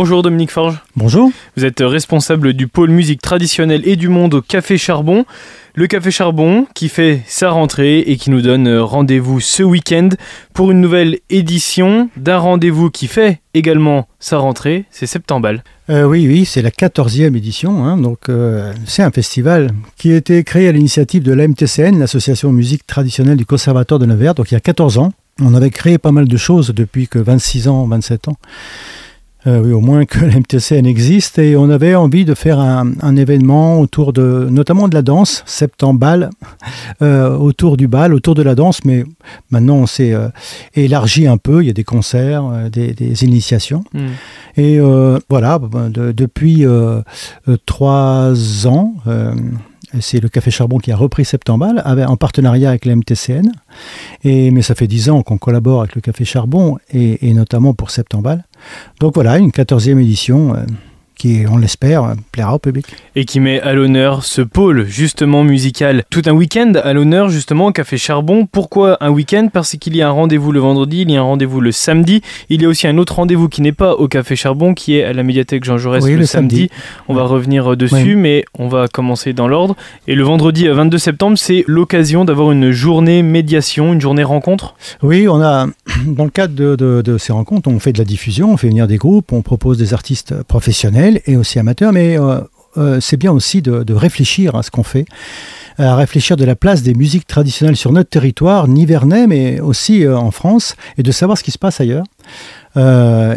Bonjour Dominique Forge. Bonjour. Vous êtes responsable du pôle musique traditionnelle et du monde au Café Charbon. Le Café Charbon qui fait sa rentrée et qui nous donne rendez-vous ce week-end pour une nouvelle édition d'un rendez-vous qui fait également sa rentrée, c'est Septembal. Euh, oui, oui, c'est la 14e édition. Hein, donc, euh, c'est un festival qui a été créé à l'initiative de l'AMTCN, l'Association musique traditionnelle du Conservatoire de Nevers, donc il y a 14 ans. On avait créé pas mal de choses depuis que 26 ans, 27 ans. Euh, oui, au moins que l'MTCN existe et on avait envie de faire un, événement autour de, notamment de la danse, septembre euh, autour du bal, autour de la danse, mais maintenant on s'est euh, élargi un peu, il y a des concerts, des, initiations. Hmm. Et voilà, depuis trois ans, c'est le Café Charbon qui a repris Septembal en partenariat avec la MTCN. Et, mais ça fait dix ans qu'on collabore avec le Café Charbon et, et notamment pour Septembal. Donc voilà, une 14e édition. Euh, qui, on l'espère, plaira au public. Et qui met à l'honneur ce pôle justement musical. Tout un week-end à l'honneur justement au Café Charbon. Pourquoi un week-end? Parce qu'il y a un rendez-vous le vendredi, il y a un rendez-vous le samedi. Il y a aussi un autre rendez-vous qui n'est pas au Café Charbon, qui est à la médiathèque Jean Jaurès le, samedi. On va revenir dessus, mais on va commencer dans l'ordre. Et le vendredi 22 septembre, c'est l'occasion d'avoir une journée médiation, une journée rencontre Oui, on a, dans le cadre de ces rencontres, on fait de la diffusion, on fait venir des groupes, on propose des artistes professionnels et aussi amateur, mais euh, euh, c'est bien aussi de, réfléchir à ce qu'on fait, à réfléchir de la place des musiques traditionnelles sur notre territoire, nivernais, mais aussi euh, en France, et de savoir ce qui se passe ailleurs.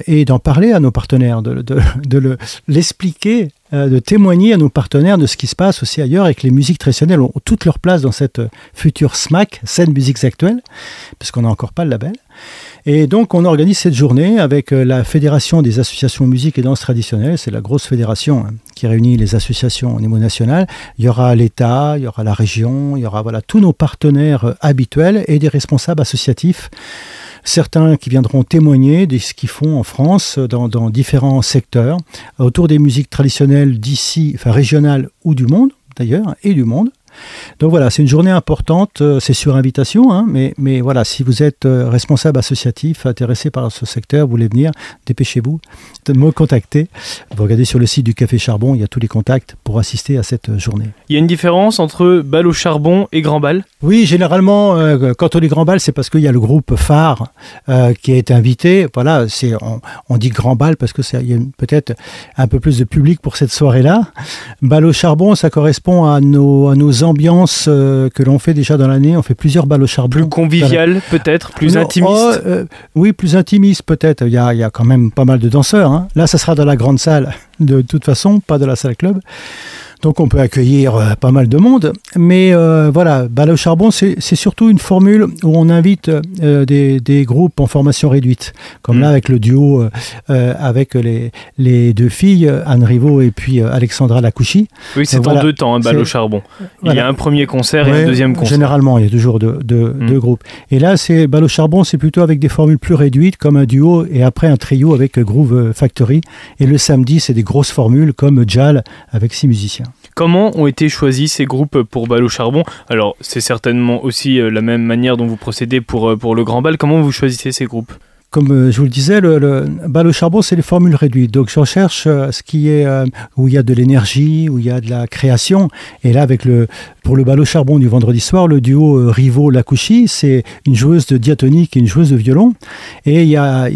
et d'en parler à nos partenaires, de, l'expliquer, de témoigner à nos partenaires de ce qui se passe aussi ailleurs et que les musiques traditionnelles ont toute leur place dans cette future SMAC, scène musiques actuelles, puisqu'on n'a encore pas le label. Et donc, on organise cette journée avec euh, la Fédération des associations musique et danse traditionnelle. C'est la grosse fédération hein, qui réunit les associations au niveau national. Il y aura l'État, il y aura la région, il y aura voilà, tous nos partenaires euh, habituels et des responsables associatifs. Certains qui viendront témoigner de ce qu'ils font en France dans, dans différents secteurs autour des musiques traditionnelles d'ici, enfin régionales ou du monde d'ailleurs, et du monde. Donc voilà, c'est une journée importante, euh, c'est sur invitation, hein, mais, mais voilà, si vous êtes euh, responsable associatif, intéressé par ce secteur, vous voulez venir, dépêchez-vous de me contacter. Vous regardez sur le site du Café Charbon, il y a tous les contacts pour assister à cette journée. Il y a une différence entre bal au charbon et grand bal? Oui, généralement, euh, quand on dit grand bal, c'est parce qu'il y a le groupe phare qui est invité. Voilà, c'est, on, dit grand bal parce que y a peut-être un peu plus de public pour cette soirée-là. Bal au charbon, ça correspond à nos, à nos ambiance euh, que l'on fait déjà dans l'année. On fait plusieurs balles au charbon. Plus convivial peut-être, plus intimiste. Oh, euh, oui, plus intimiste peut-être. Il y, a, il y, a, quand même pas mal de danseurs. Hein. Là, ça sera dans la grande salle de toute façon, pas de la salle club. Donc on peut accueillir euh, pas mal de monde. Mais euh, voilà, Bal au charbon, c'est surtout une formule où on invite euh, des, groupes en formation réduite. Comme là mm. avec le duo avec les, les, deux filles, Anne Rivaud et puis Alexandra Lacouchi. Oui, c'est en deux temps, un Bal au charbon. Il y a un premier concert et un deuxième concert. Généralement, il y a toujours deux, mm. deux, groupes. Et là, c'est Bal au charbon, c'est plutôt avec des formules plus réduites, comme un duo et après un trio avec Groove Factory. Et le samedi, c'est des grosses formules comme Jal avec six musiciens. Comment ont été choisis ces groupes pour Bal au Charbon? Alors, c'est certainement aussi euh, la même manière dont vous procédez pour, euh, pour le Grand Bal. Comment vous choisissez ces groupes? Comme euh, je vous le disais, le, le charbon, c'est les formules réduites. Donc, je recherche ce qui est où il y a de l'énergie, où il y a de la création. Et là, avec le pour le bal au charbon du vendredi soir, le duo euh, Rivo-Lacouchi, c'est une joueuse de diatonique et une joueuse de violon. Et il y a,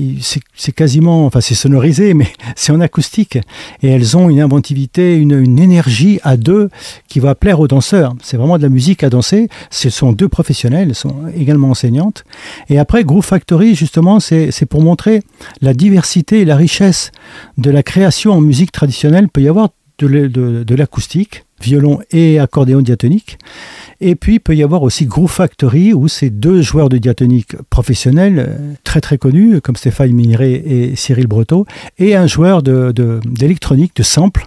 c'est quasiment, enfin c'est sonorisé, mais c'est en acoustique. Et elles ont une inventivité, une, une, énergie à deux qui va plaire aux danseurs. C'est vraiment de la musique à danser. Ce sont deux professionnels, elles sont également enseignantes. Et après, Groove Factory, justement, c'est pour montrer la diversité et la richesse de la création en musique traditionnelle. Il peut y avoir de l'acoustique, violon et accordéon diatonique. Et puis, il peut y avoir aussi Groove Factory, où c'est deux joueurs de diatonique professionnels, euh, très très connus, comme Stéphane Miniret et Cyril Breteau, et un joueur d'électronique, de, de sample.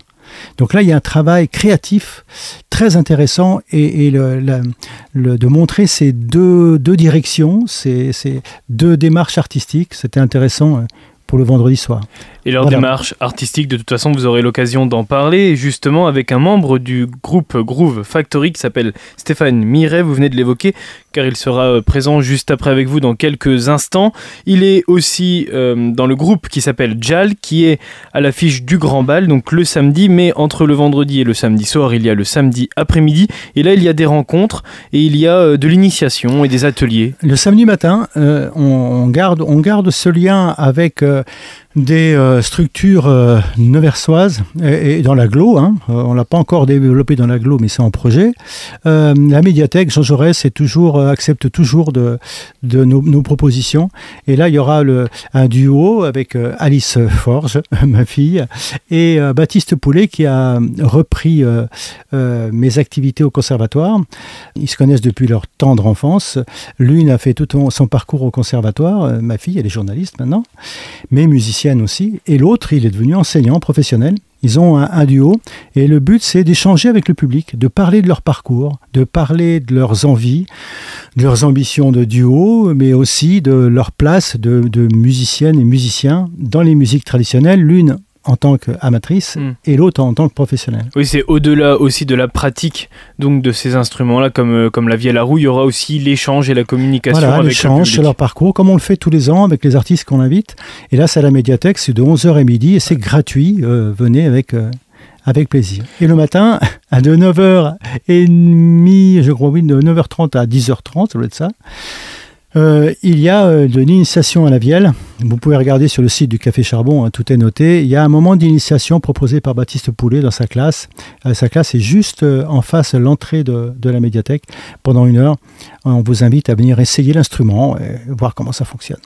Donc là, il y a un travail créatif très intéressant et, de montrer ces deux, deux directions, ces, ces, deux démarches artistiques. C'était intéressant euh, pour le vendredi soir. Et leur démarche artistique, de toute façon, vous aurez l'occasion d'en parler, justement avec un membre du groupe Groove Factory qui s'appelle Stéphane Miret, vous venez de l'évoquer, car il sera euh, présent juste après avec vous dans quelques instants. Il est aussi euh, dans le groupe qui s'appelle JAL, qui est à l'affiche du Grand Bal, donc le samedi, mais entre le vendredi et le samedi soir, il y a le samedi après-midi, et là il y a des rencontres, et il y a euh, de l'initiation et des ateliers. Le samedi matin, on, garde, on garde ce lien avec euh, des euh, structures euh, neversoises et, dans l'agglo. Hein. Euh, on l'a pas encore développé dans l'agglo, mais c'est en projet. la médiathèque Jean Jaurès toujours, accepte toujours de, nos, propositions. Et là, il y aura un duo avec Alice Forge, ma fille, et Baptiste Poulet qui a repris mes activités au conservatoire. Ils se connaissent depuis leur tendre enfance. L'une a fait tout son parcours au conservatoire. Ma fille, elle est journaliste maintenant, mais musicienne aussi, et l'autre, il est devenu enseignant professionnel. Ils ont un, duo, et le but, c'est d'échanger avec le public, de parler de leur parcours, de parler de leurs envies, de leurs ambitions de duo, mais aussi de leur place de, de musiciennes et musiciens dans les musiques traditionnelles, l'une en tant qu'amatrice hmm. et l'autre en tant que professionnel. Oui, c'est au-delà aussi de la pratique donc de ces instruments-là, comme, euh, comme la vie à la roue, il y aura aussi l'échange et la communication voilà, l'échange sur leur parcours, comme on le fait tous les ans avec les artistes qu'on invite. Et là, c'est à la médiathèque, c'est de 11h à midi et c'est gratuit. Euh, venez avec... Euh, avec plaisir. Et le matin, à de 9h30, je crois, oui, de 9h30 à 10h30, ça doit être ça. Euh, il y a euh, de l'initiation à la vielle. Vous pouvez regarder sur le site du Café Charbon, hein, tout est noté. Il y a un moment d'initiation proposé par Baptiste Poulet dans sa classe. Euh, sa classe est juste en face de l'entrée de, la médiathèque. Pendant une heure, on vous invite à venir essayer l'instrument et voir comment ça fonctionne.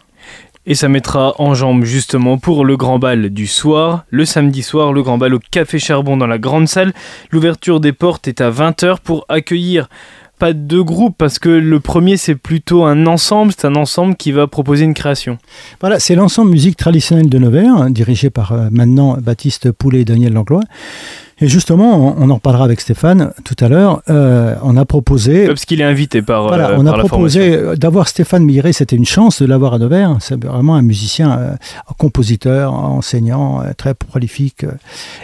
Et ça mettra en jambe justement pour le grand bal du soir. Le samedi soir, le grand bal au Café Charbon dans la grande salle. L'ouverture des portes est à 20h pour accueillir pas deux groupes parce que le premier c'est plutôt un ensemble, c'est un ensemble qui va proposer une création. Voilà, c'est l'ensemble musique traditionnelle de Nevers, hein, dirigé par euh, maintenant Baptiste Poulet et Daniel Langlois. Et justement, on, en parlera avec Stéphane tout à l'heure. Euh, on a proposé. Parce qu'il est invité par. Voilà, euh, on a proposé d'avoir Stéphane Miret. C'était une chance de l'avoir à Nevers. C'est vraiment un musicien, compositeur, enseignant, très prolifique.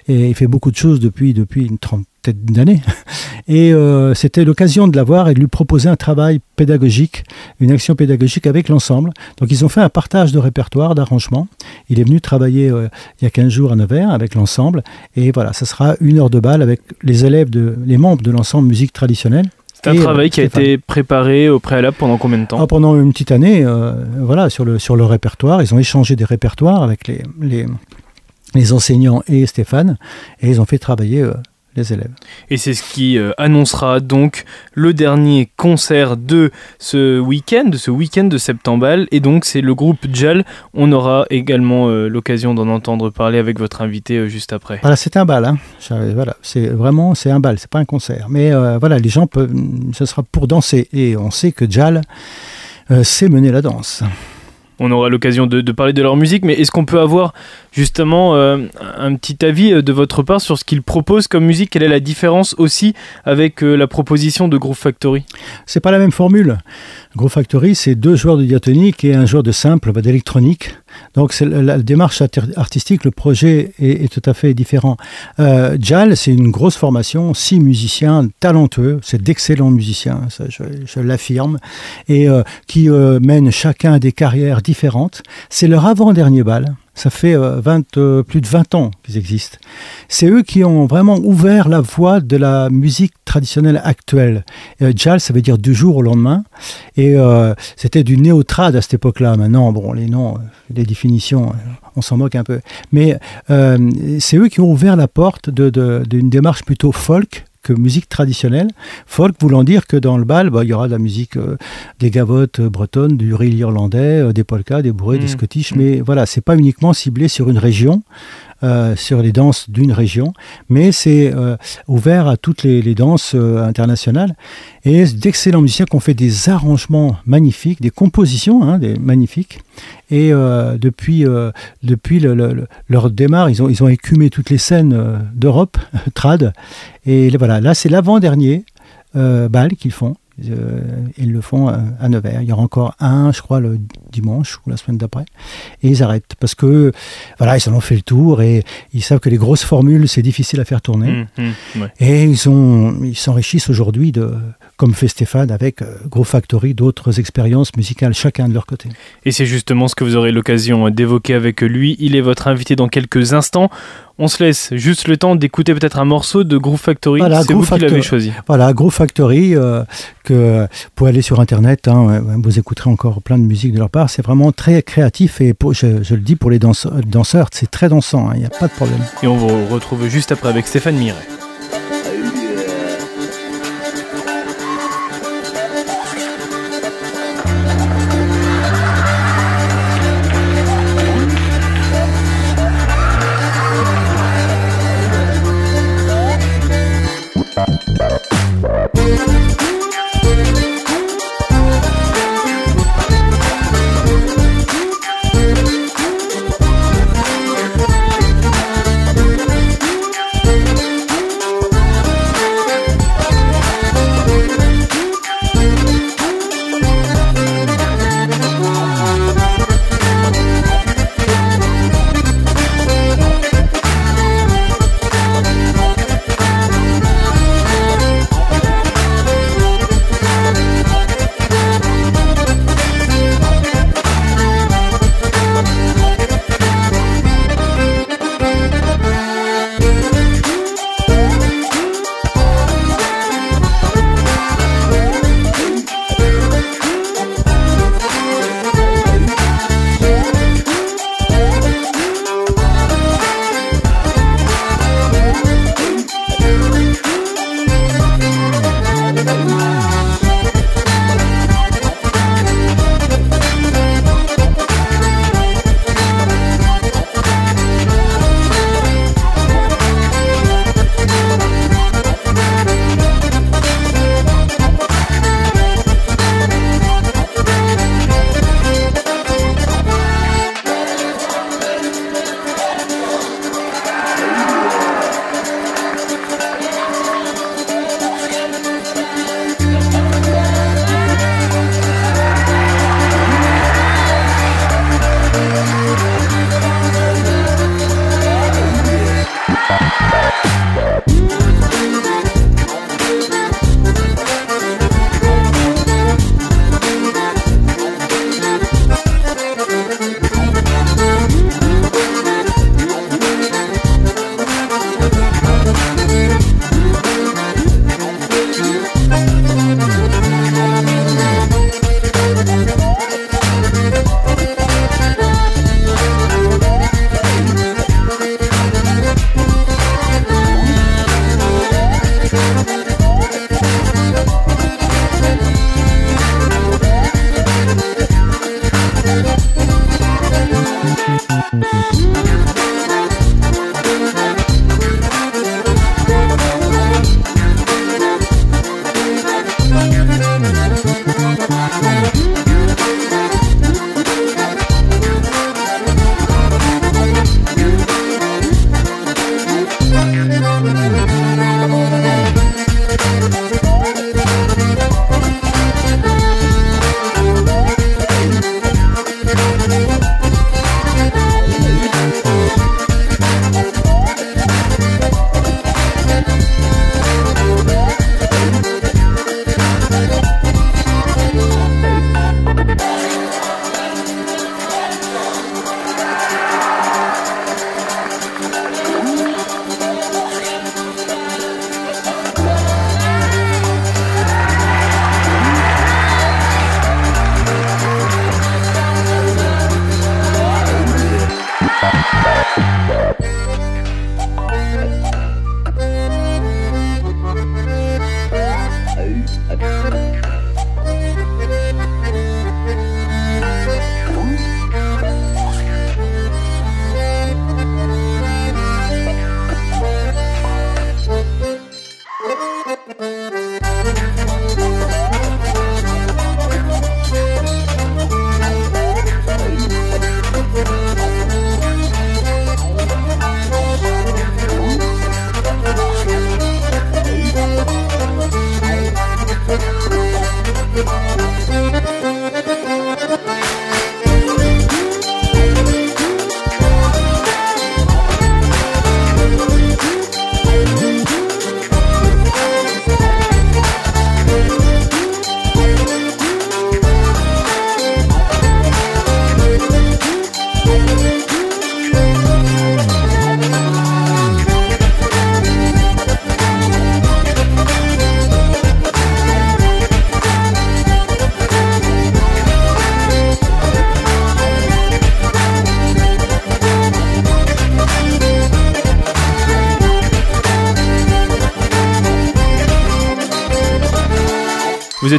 et il fait beaucoup de choses depuis, depuis une trentaine d'années. Et euh, c'était l'occasion de l'avoir et de lui proposer un travail pédagogique, une action pédagogique avec l'ensemble. Donc ils ont fait un partage de répertoire, d'arrangement. Il est venu travailler euh, il y a 15 jours à Nevers avec l'ensemble. Et voilà, ça sera une heure de bal avec les élèves, de, les membres de l'ensemble musique traditionnelle. C'est un travail qui a été préparé au préalable pendant combien de temps ah, Pendant une petite année, euh, voilà, sur le, sur le répertoire. Ils ont échangé des répertoires avec les, les, les enseignants et Stéphane, et ils ont fait travailler élèves. Et c'est ce qui euh, annoncera donc le dernier concert de ce week-end, de ce week-end de septembre. Et donc c'est le groupe JAL. On aura également euh, l'occasion d'en entendre parler avec votre invité euh, juste après. Voilà, c'est un bal. Hein. Voilà, c'est vraiment c'est un bal, c'est pas un concert. Mais voilà, les gens peuvent, ce sera pour danser. Et on sait que JAL sait mener la danse on aura l'occasion de, parler de leur musique, mais est-ce qu'on peut avoir justement euh, un petit avis euh, de votre part sur ce qu'ils proposent comme musique? Quelle est la différence aussi avec euh, la proposition de Groove Factory? C'est pas la même formule. Groove Factory, c'est deux joueurs de diatonique et un joueur de simple, d'électronique. Donc c'est la, démarche artistique, le projet est, tout à fait différent. Euh, Jal, c'est une grosse formation, six musiciens talentueux, c'est d'excellents musiciens, ça, je, l'affirme, et euh, qui euh, mènent chacun des carrières différentes. C'est leur avant-dernier bal. Ça fait 20, euh, euh, plus de 20 ans qu'ils existent. C'est eux qui ont vraiment ouvert la voie de la musique traditionnelle actuelle. Euh, Jal, ça veut dire du jour au lendemain. Et c'était du néotrad à cette époque-là. Maintenant, bon, les noms, les définitions, on s'en moque un peu. Mais c'est eux qui ont ouvert la porte d'une démarche plutôt folk musique traditionnelle. Folk voulant dire que dans le bal, bah, il y aura de la musique, euh, des gavottes bretonnes, du reel irlandais, euh, des polkas, des bourrées, des mmh. scottish, mais voilà, c'est pas uniquement ciblé sur une région. Euh, sur les danses d'une région, mais c'est euh, ouvert à toutes les, danses euh, internationales. Et d'excellents musiciens qui ont fait des arrangements magnifiques, des compositions hein, des, magnifiques. Et depuis, depuis leur démarre, ils ont, ils ont écumé toutes les scènes d'Europe, trad. Et voilà, là c'est l'avant-dernier bal qu'ils font Euh, ils le font à Nevers. Il y aura encore un, je crois, le dimanche ou la semaine d'après. Et ils arrêtent parce que, voilà, ils en ont fait le tour et ils savent que les grosses formules, c'est difficile à faire tourner. Mmh, mmh, et ils, ont, ils s'enrichissent aujourd'hui de, comme fait Stéphane avec Gros Factory, d'autres expériences musicales, chacun de leur côté. Et c'est justement ce que vous aurez l'occasion d'évoquer avec lui. Il est votre invité dans quelques instants. On se laisse juste le temps d'écouter peut-être un morceau de Groove Factory. c'est vous qui l'avez choisi. Voilà, Groove Factory, euh, que pour aller sur Internet, hein, vous écouterez encore plein de musique de leur part. C'est vraiment très créatif et pour, je, le dis pour les danseurs, c'est très dansant, hein, il n'y a pas de problème. Et on vous retrouve juste après avec Stéphane Miret.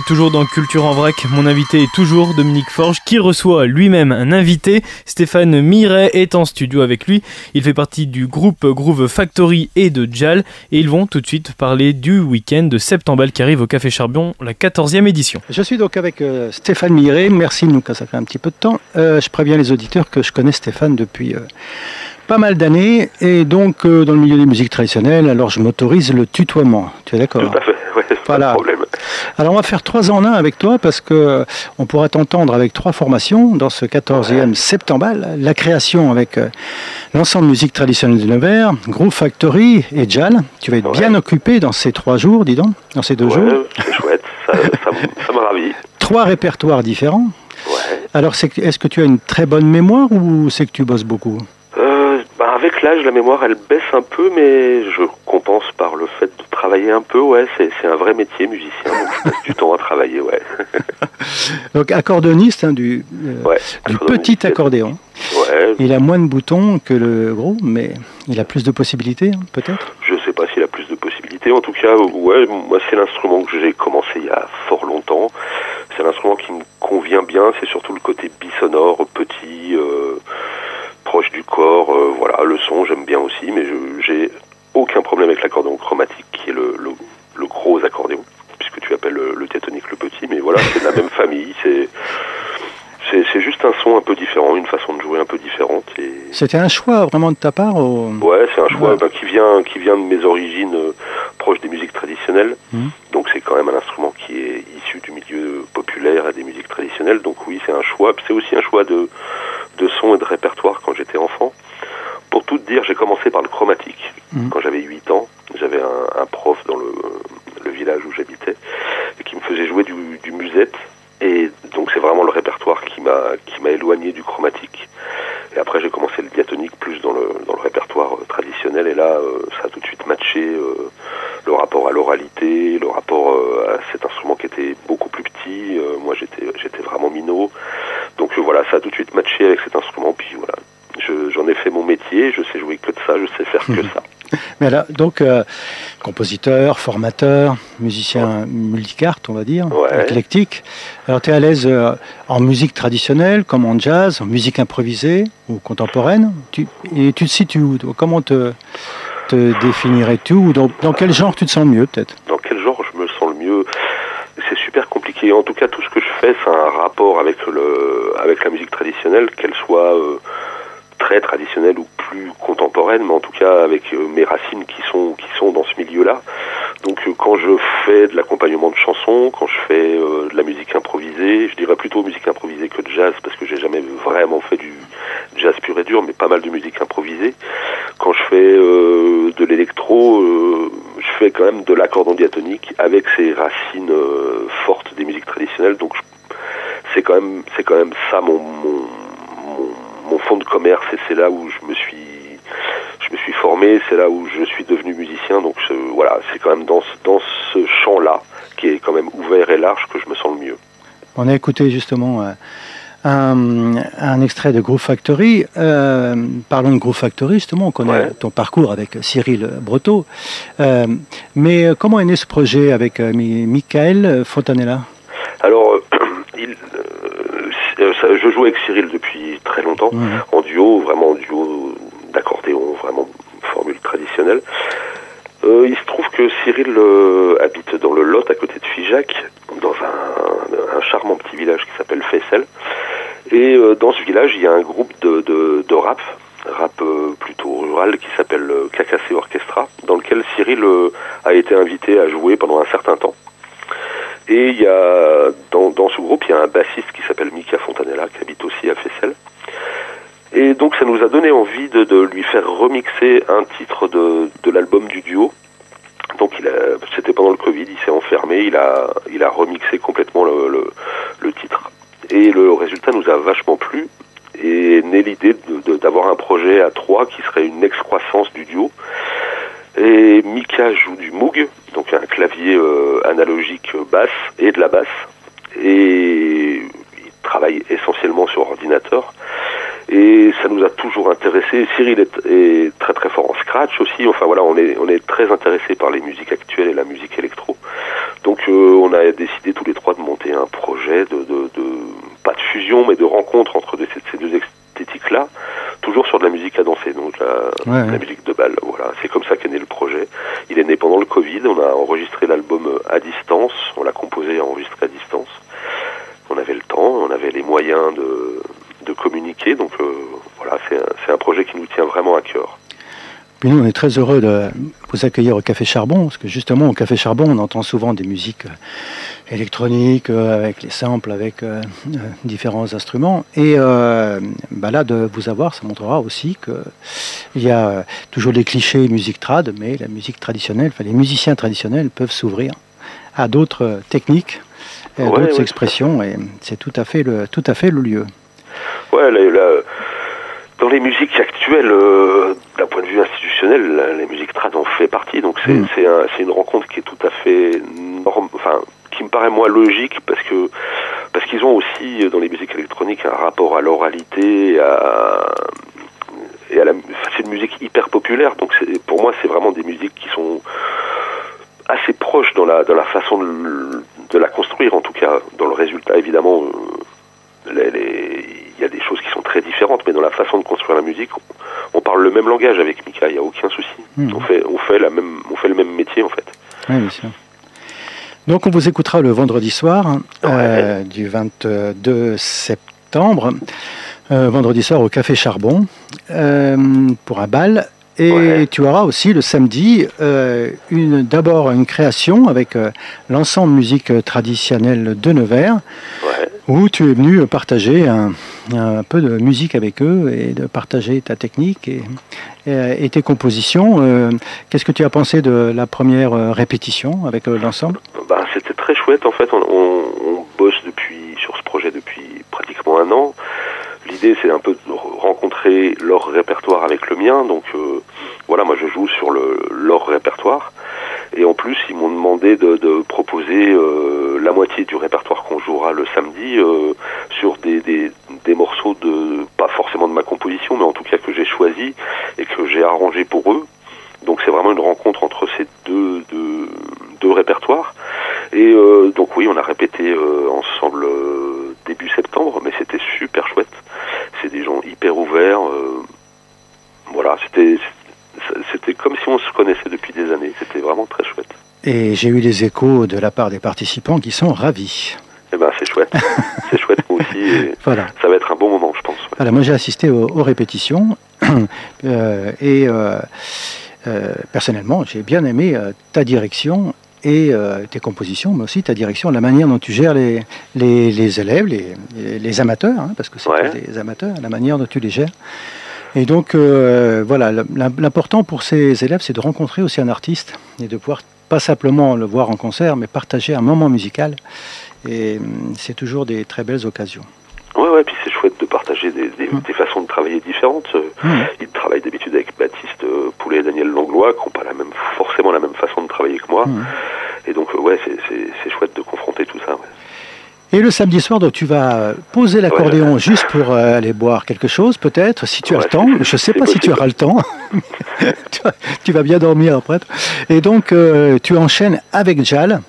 Toujours dans Culture en vrac. Mon invité est toujours Dominique Forge qui reçoit lui-même un invité. Stéphane Miret est en studio avec lui. Il fait partie du groupe Groove Factory et de Jal et ils vont tout de suite parler du week-end de Septembal qui arrive au Café Charbon, la 14e édition. Je suis donc avec euh, Stéphane Miret. Merci de nous consacrer un petit peu de temps. Euh, je préviens les auditeurs que je connais Stéphane depuis euh, pas mal d'années et donc dans le milieu des musiques traditionnelles, alors je m'autorise le tutoiement. Tu es d'accord? Tout à fait, ouais, pas de problème. Alors on va faire trois en un avec toi parce que on pourra t'entendre avec trois formations dans ce 14e septembal. La création avec euh, l'ensemble musique traditionnelle de Nevers, Groove Factory et Jal. Tu vas être bien occupé dans ces trois jours, dis donc, dans ces deux ouais, jours. C'est chouette, ça, ça, me ravit. Trois répertoires différents. Ouais. Alors est-ce que tu as une très bonne mémoire ou c'est que tu bosses beaucoup? Avec l'âge, la mémoire, elle baisse un peu, mais je compense par le fait de travailler un peu. Ouais, c'est, un vrai métier, musicien, donc je passe du temps à travailler, ouais. donc accordoniste hein, du, euh, du petit accordéon. Ouais. Il a moins de boutons que le gros, mais il a plus de possibilités, hein, peut-être? Je sais pas s'il a plus de possibilités. En tout cas, ouais, moi, c'est l'instrument que j'ai commencé il y a fort longtemps. C'est l'instrument qui me convient bien. C'est surtout le côté bisonore, petit. Euh, Euh, voilà, le son, j'aime bien aussi, mais j'ai aucun problème avec l'accordéon chromatique, qui est le, le, gros accordéon, puisque tu appelles le, le diatonique le petit, mais voilà, c'est de la même famille, c'est c'est juste un son un peu différent, une façon de jouer un peu différente. Et... C'était un choix vraiment de ta part Ouais, c'est un choix bah, qui, vient, qui vient de mes origines euh, proches des musiques traditionnelles. Mmh. Donc c'est quand même un instrument qui est issu du milieu populaire et des musiques traditionnelles. Donc oui, c'est un choix. C'est aussi un choix de, de son et de répertoire quand j'étais enfant. Pour tout dire, j'ai commencé par le chromatique. Mmh. Quand j'avais 8 ans, j'avais un, un, prof dans le, le village où j'habitais qui me faisait jouer du, du musette. Et donc c'est vraiment le répertoire qui m'a qui m'a éloigné du chromatique. Et après j'ai commencé le diatonique plus dans le dans le répertoire euh, traditionnel et là euh, ça a tout de suite matché euh, le rapport à l'oralité, le rapport euh, à cet instrument qui était beaucoup plus petit. Moi j'étais j'étais vraiment minot. Donc voilà, ça a tout de suite matché avec cet instrument puis voilà. J'en ai fait mon métier, je sais jouer que de ça, je sais faire que ça. Mais là, donc, euh, compositeur, formateur, musicien ouais. multicarte, on va dire, ouais. éclectique. Alors, tu es à l'aise euh, en musique traditionnelle, comme en jazz, en musique improvisée ou contemporaine? Tu, et tu te situes où Comment te, te définirais-tu Ou dans, dans, quel genre tu te sens le mieux, peut-être? Dans quel genre je me sens le mieux? C'est super compliqué. En tout cas, tout ce que je fais, c'est un rapport avec, le, avec la musique traditionnelle, qu'elle soit euh, très traditionnelle ou plus contemporaine, mais en tout cas avec euh, mes racines qui sont qui sont dans ce milieu-là. Donc euh, quand je fais de l'accompagnement de chansons, quand je fais euh, de la musique improvisée, je dirais plutôt musique improvisée que de jazz parce que j'ai jamais vraiment fait du jazz pur et dur, mais pas mal de musique improvisée. Quand je fais de l'électro, je fais quand même de l'accordon diatonique avec ses racines fortes des musiques traditionnelles. Donc c'est quand même c'est quand même ça mon, mon de commerce et c'est là où je me suis je me suis formé, c'est là où je suis devenu musicien. Donc je, voilà, c'est quand même dans, dans ce champ-là, qui est quand même ouvert et large, que je me sens le mieux. On a écouté justement euh, un, un, extrait de Groove Factory. Euh, parlons de Groove Factory, justement, on connaît ouais. ton parcours avec Cyril Breteau. Euh, mais comment est né ce projet avec euh, Michael Fontanella? Alors, il, je joue avec Cyril depuis très longtemps, mmh. en duo, vraiment en duo d'accordéon, vraiment formule traditionnelle. Euh, il se trouve que Cyril euh, habite dans le Lot, à côté de Figeac, dans un, un charmant petit village qui s'appelle Fessel. Et euh, dans ce village, il y a un groupe de, de, de rap, rap plutôt rural, qui s'appelle Cacacé Orchestra, dans lequel Cyril a été invité à jouer pendant un certain temps. Et il y a, dans, dans ce groupe, il y a un bassiste qui s'appelle Mika Qui habite aussi à Fessel. Et donc ça nous a donné envie de, lui faire remixer un titre de, de l'album du duo. Donc c'était pendant le Covid, il s'est enfermé, il a, il a remixé complètement le, le, titre. Et le résultat nous a vachement plu. Et naît l'idée d'avoir un projet à trois qui serait une excroissance du duo. Et Mika joue du Moog, donc un clavier euh, analogique basse et de la basse. Et travaille essentiellement sur ordinateur. Et ça nous a toujours intéressé. Cyril est, est, très très fort en scratch aussi. Enfin voilà, on est on est très intéressé par les musiques actuelles et la musique électro. Donc on a décidé tous les trois de monter un projet de, de, de pas de fusion, mais de rencontre entre ces deux esthétiques-là, toujours sur de la musique à danser, donc la, la musique de balle. Voilà, c'est comme ça qu'est né le projet. Il est né pendant le Covid. On a enregistré l'album à distance. On l'a composé et enregistré à distance. On avait le temps, on avait les moyens de, communiquer. Donc euh, voilà, c'est un, projet qui nous tient vraiment à cœur. Puis nous, on est très heureux de vous accueillir au Café Charbon, parce que justement, au Café Charbon, on entend souvent des musiques euh, électroniques, euh, avec les samples, avec différents instruments. Et bah là, de vous avoir, ça montrera aussi qu'il y a toujours des clichés musique trad, mais la musique traditionnelle, enfin, les musiciens traditionnels peuvent s'ouvrir à d'autres techniques, à d'autres expressions, et c'est tout à fait le, tout à fait le lieu. Ouais, là, dans les musiques actuelles, euh, d'un point de vue institutionnel, les musiques trad en fait partie. Donc c'est mm. c'est une rencontre qui est tout à fait norme, enfin qui me paraît moins logique parce que parce qu'ils ont aussi dans les musiques électroniques un rapport à l'oralité à et à la c'est une musique hyper populaire. Donc pour moi c'est vraiment des musiques qui sont assez proches dans la dans la façon de, de la construire en tout cas dans le résultat évidemment. Euh, il y a des choses qui sont très différentes, mais dans la façon de construire la musique, on, parle le même langage avec Mika, il n'y a aucun souci. Hmm. On, fait, on, fait la même, on fait le même métier en fait. Oui, bien sûr. Donc on vous écoutera le vendredi soir euh, du 22 septembre, euh, vendredi soir au Café Charbon, euh, pour un bal. Et tu auras aussi le samedi une d'abord une création avec l'ensemble musique traditionnelle de Nevers, où tu es venu partager un, un peu de musique avec eux et de partager ta technique et, et, tes compositions. Euh, qu'est-ce que tu as pensé de la première euh, répétition avec euh, l'ensemble? Bah, C'était très chouette en fait. On, on, bosse depuis sur ce projet depuis pratiquement un an. L'idée c'est un peu de rencontrer leur répertoire avec le mien. Donc voilà, moi je joue sur le, leur répertoire. Et en plus, ils m'ont demandé de, de proposer euh, la moitié du répertoire qu'on jouera le samedi euh, sur des, des, des, morceaux de, pas forcément de ma composition, mais en tout cas que j'ai choisi et que j'ai arrangé pour eux. Donc c'est vraiment une rencontre entre ces deux, deux, deux répertoires. Et euh, donc oui, on a répété euh, ensemble euh, début septembre, mais c'était super chouette. C'est des gens hyper ouverts. voilà, c'était c'était comme si on se connaissait depuis des années. C'était vraiment très chouette. Et j'ai eu des échos de la part des participants qui sont ravis. Eh ben, c'est chouette. c'est chouette, moi aussi. voilà. Ça va être un bon moment, je pense. Voilà, moi, j'ai assisté aux, répétitions. Euh, et euh, euh, personnellement, j'ai bien aimé ta direction et tes compositions, mais aussi ta direction, la manière dont tu gères les, les, élèves, les, les amateurs, hein, parce que c'est des amateurs, la manière dont tu les gères. Et donc, euh, voilà, l'important pour ces élèves, c'est de rencontrer aussi un artiste et de pouvoir pas simplement le voir en concert, mais partager un moment musical. Et hum, c'est toujours des très belles occasions. Ouais, ouais, puis c'est chouette de partager des, hum. façons travailler différentes. Hum. Ils travaillent d'habitude avec Baptiste euh, Poulet et Daniel Langlois, qui n'ont pas la même, forcément la même façon de travailler que moi. Et donc, euh, ouais, c'est chouette de confronter tout ça. Et le samedi soir, donc, tu vas poser l'accordéon juste pour euh, aller boire quelque chose, peut-être, si tu as le temps. Je ne sais pas si tu auras le temps. tu vas bien dormir après. Et donc, euh, tu enchaînes avec Jal.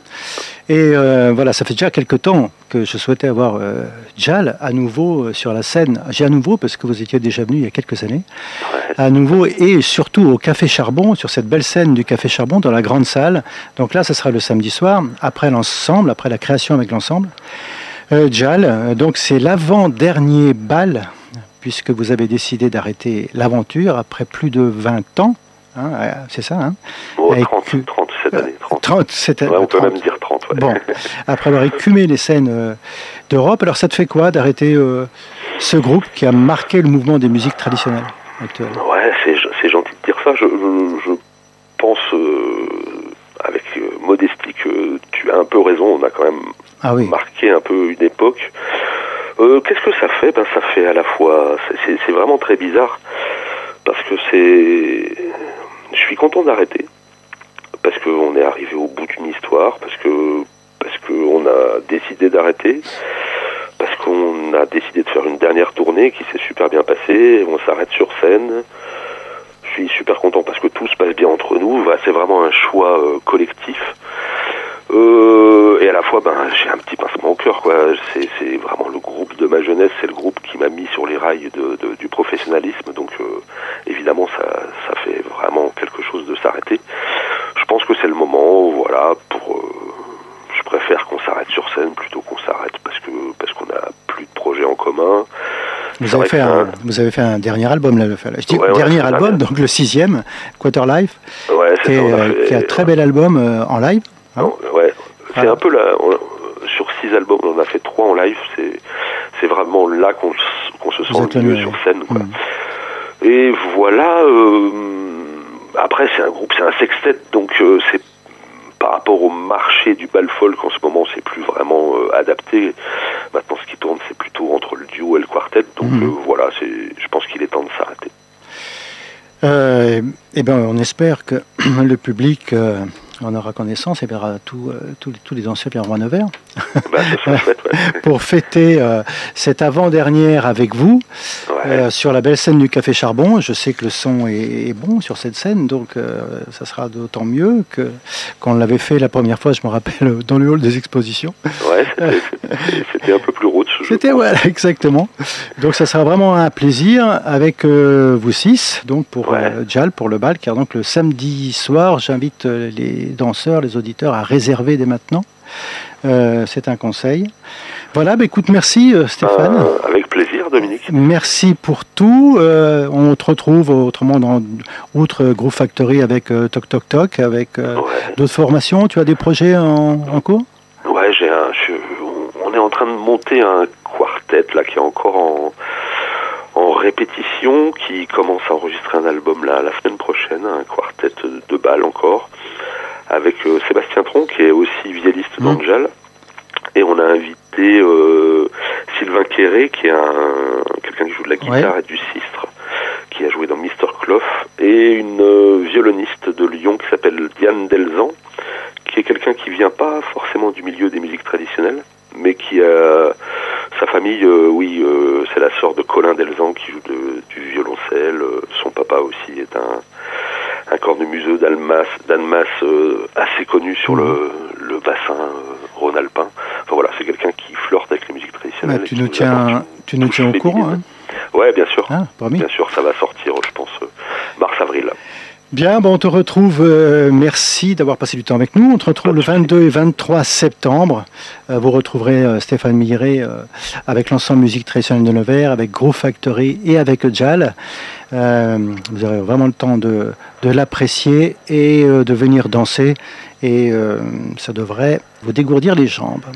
Et euh, voilà, ça fait déjà quelques temps que je souhaitais avoir euh, Jal à nouveau euh, sur la scène. J'ai à nouveau, parce que vous étiez déjà venu il y a quelques années, à nouveau, et surtout au Café Charbon, sur cette belle scène du Café Charbon, dans la grande salle. Donc là, ça sera le samedi soir, après l'ensemble, après la création avec l'ensemble. Jal, donc c'est l'avant-dernier bal, puisque vous avez décidé d'arrêter l'aventure après plus de 20 ans. Hein, c'est ça, hein oh, 30, 30, cette année. 30. cette année. on peut même dire 30. Bon, après avoir écumé les scènes euh, d'Europe, alors ça te fait quoi d'arrêter euh, ce groupe qui a marqué le mouvement des musiques traditionnelles actuelles? Ouais, c'est gentil de dire ça. Je, je, pense euh, avec modestie que tu as un peu raison. On a quand même ah marqué un peu une époque. Qu'est-ce que ça fait? Ben, Ça fait à la fois. C'est vraiment très bizarre parce que c'est. Je suis content d'arrêter parce qu'on est arrivé au bout d'une histoire, parce que parce qu'on a décidé d'arrêter, parce qu'on a décidé de faire une dernière tournée qui s'est super bien passée, on s'arrête sur scène. Je suis super content parce que tout se passe bien entre nous. C'est vraiment un choix euh, collectif. Euh, et à la fois, ben, j'ai un petit pincement au cœur, quoi. C'est, c'est vraiment le groupe de ma jeunesse, c'est le groupe qui m'a mis sur les rails de, de, du professionnalisme. Donc, euh, évidemment, ça, ça fait vraiment quelque chose de s'arrêter. Je pense que c'est le moment, voilà, pour. Euh, je préfère qu'on s'arrête sur scène plutôt qu'on s'arrête parce que parce qu'on a plus de projets en commun. Vous avez, fait un, vous avez fait un dernier album, là, je dis ouais, dernier album, donc le sixième, Quarter Life, ouais, qui, est, ça, fait, qui est un très bel album en live. Hein ouais, c'est ah. un peu là, on, sur six albums, on en a fait trois en live, c'est, c'est vraiment là qu'on, qu'on se sent le mieux sur scène. Quoi. Mm. Et voilà, euh, après c'est un groupe, c'est un sextet, donc euh, c'est par rapport au marché du bal folk en ce moment, c'est plus vraiment euh, adapté. Maintenant, ce qui tourne, c'est plutôt entre le duo et le quartet. Donc mmh. euh, voilà, c'est, je pense qu'il est temps de s'arrêter. Euh, eh ben, on espère que le public euh, en aura connaissance et verra tous tout, tout les danseurs viendront à Nevers bah, ouais. pour fêter euh, cette avant-dernière avec vous ouais. euh, sur la belle scène du Café Charbon. Je sais que le son est, est bon sur cette scène, donc euh, ça sera d'autant mieux que qu'on l'avait fait la première fois, je me rappelle, dans le hall des expositions. Ouais, c'était un peu plus route. C'était ouais, exactement. Donc ça sera vraiment un plaisir avec euh, vous six, donc pour. Jal, pour le bal, car donc le samedi soir, j'invite les danseurs, les auditeurs à réserver dès maintenant. Euh, c'est un conseil. Voilà, bah, écoute, merci euh, Stéphane. Euh, avec plaisir, Dominique. Merci pour tout. On te retrouve autrement dans outre Groove Factory avec Toc Toc Toc, avec ouais. d'autres formations. Tu as des projets en, en cours? Ouais, j'ai un. Je, on est en train de monter un quartet là qui est encore en en répétition, qui commence à enregistrer un album là la semaine prochaine, un quartet de balles encore avec euh, Sébastien Tron, qui est aussi violiste mmh. d'Angel. Et on a invité euh, Sylvain Quéré, qui est un, quelqu'un qui joue de la guitare ouais. et du sistre, qui a joué dans Mister Clough, et une euh, violoniste de Lyon qui s'appelle Diane Delzan, qui est quelqu'un qui vient pas forcément du milieu des musiques traditionnelles, mais qui a sa famille, euh, oui, euh, c'est la sœur de Colin Delzan qui joue de, du violoncelle. son papa aussi est un, un cornemuseux d'Almas, d'Almas euh, assez connu sur le, le bassin euh, rhône-alpin. Enfin voilà, c'est quelqu'un qui flirte avec les musiques traditionnelles. Bah, tu, nous tiens, tu nous tiens au courant hein Ouais, bien sûr. Ah, bien sûr, ça va sortir, je pense, euh, mars-avril. Bien, bon, on te retrouve. Euh, merci d'avoir passé du temps avec nous. On te retrouve le 22 et 23 septembre. Euh, vous retrouverez euh, Stéphane Migré avec l'ensemble musique traditionnelle de Nevers, avec Gros Factory et avec Jal. vous aurez vraiment le temps de, de l'apprécier et de venir danser. Et ça devrait vous dégourdir les jambes.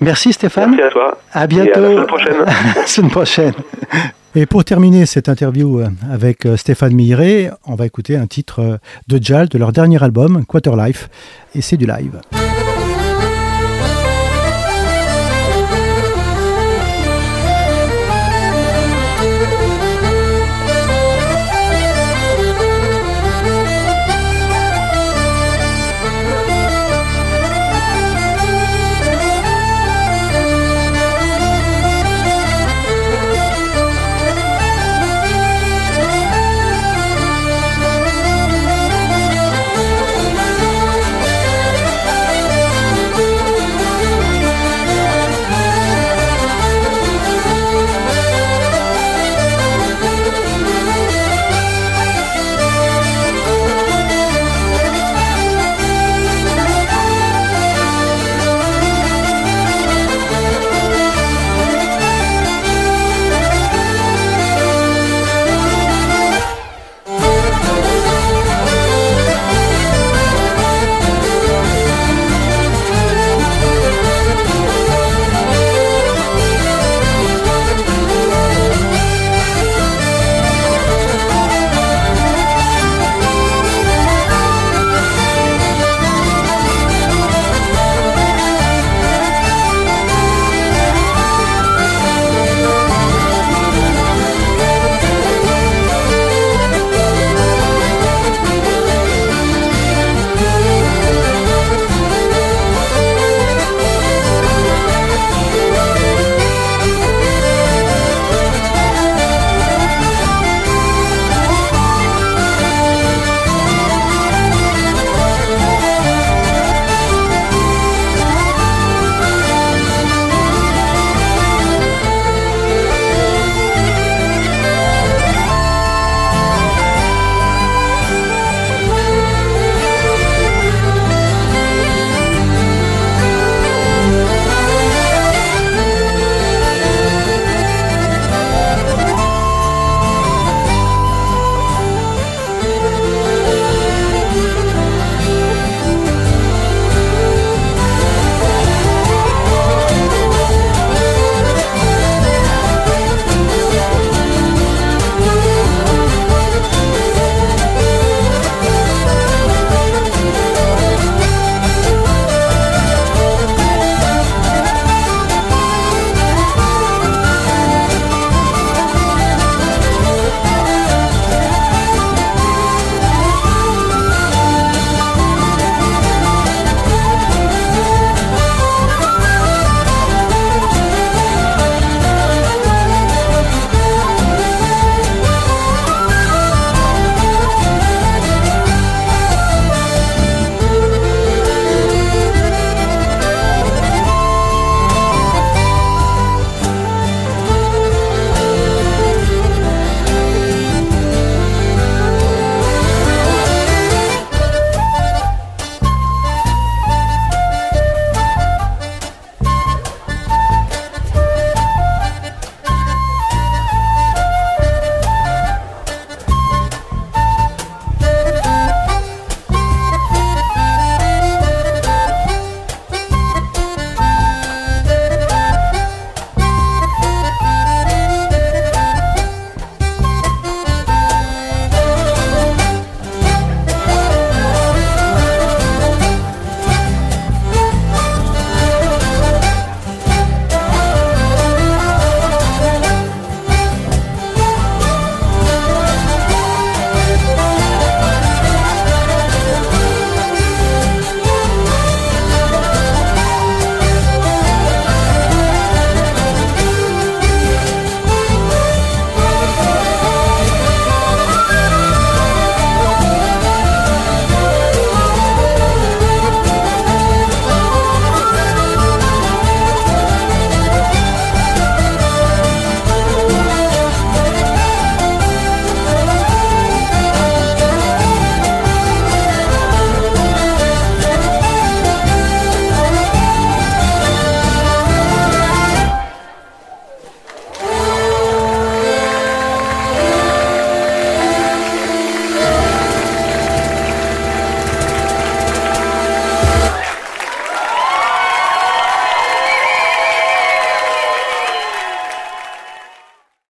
Merci Stéphane. Merci à toi. À bientôt. Et à la semaine prochaine. la semaine prochaine. Et pour terminer cette interview avec Stéphane Miré, on va écouter un titre de Jal de leur dernier album, Quarter Life, et c'est du live.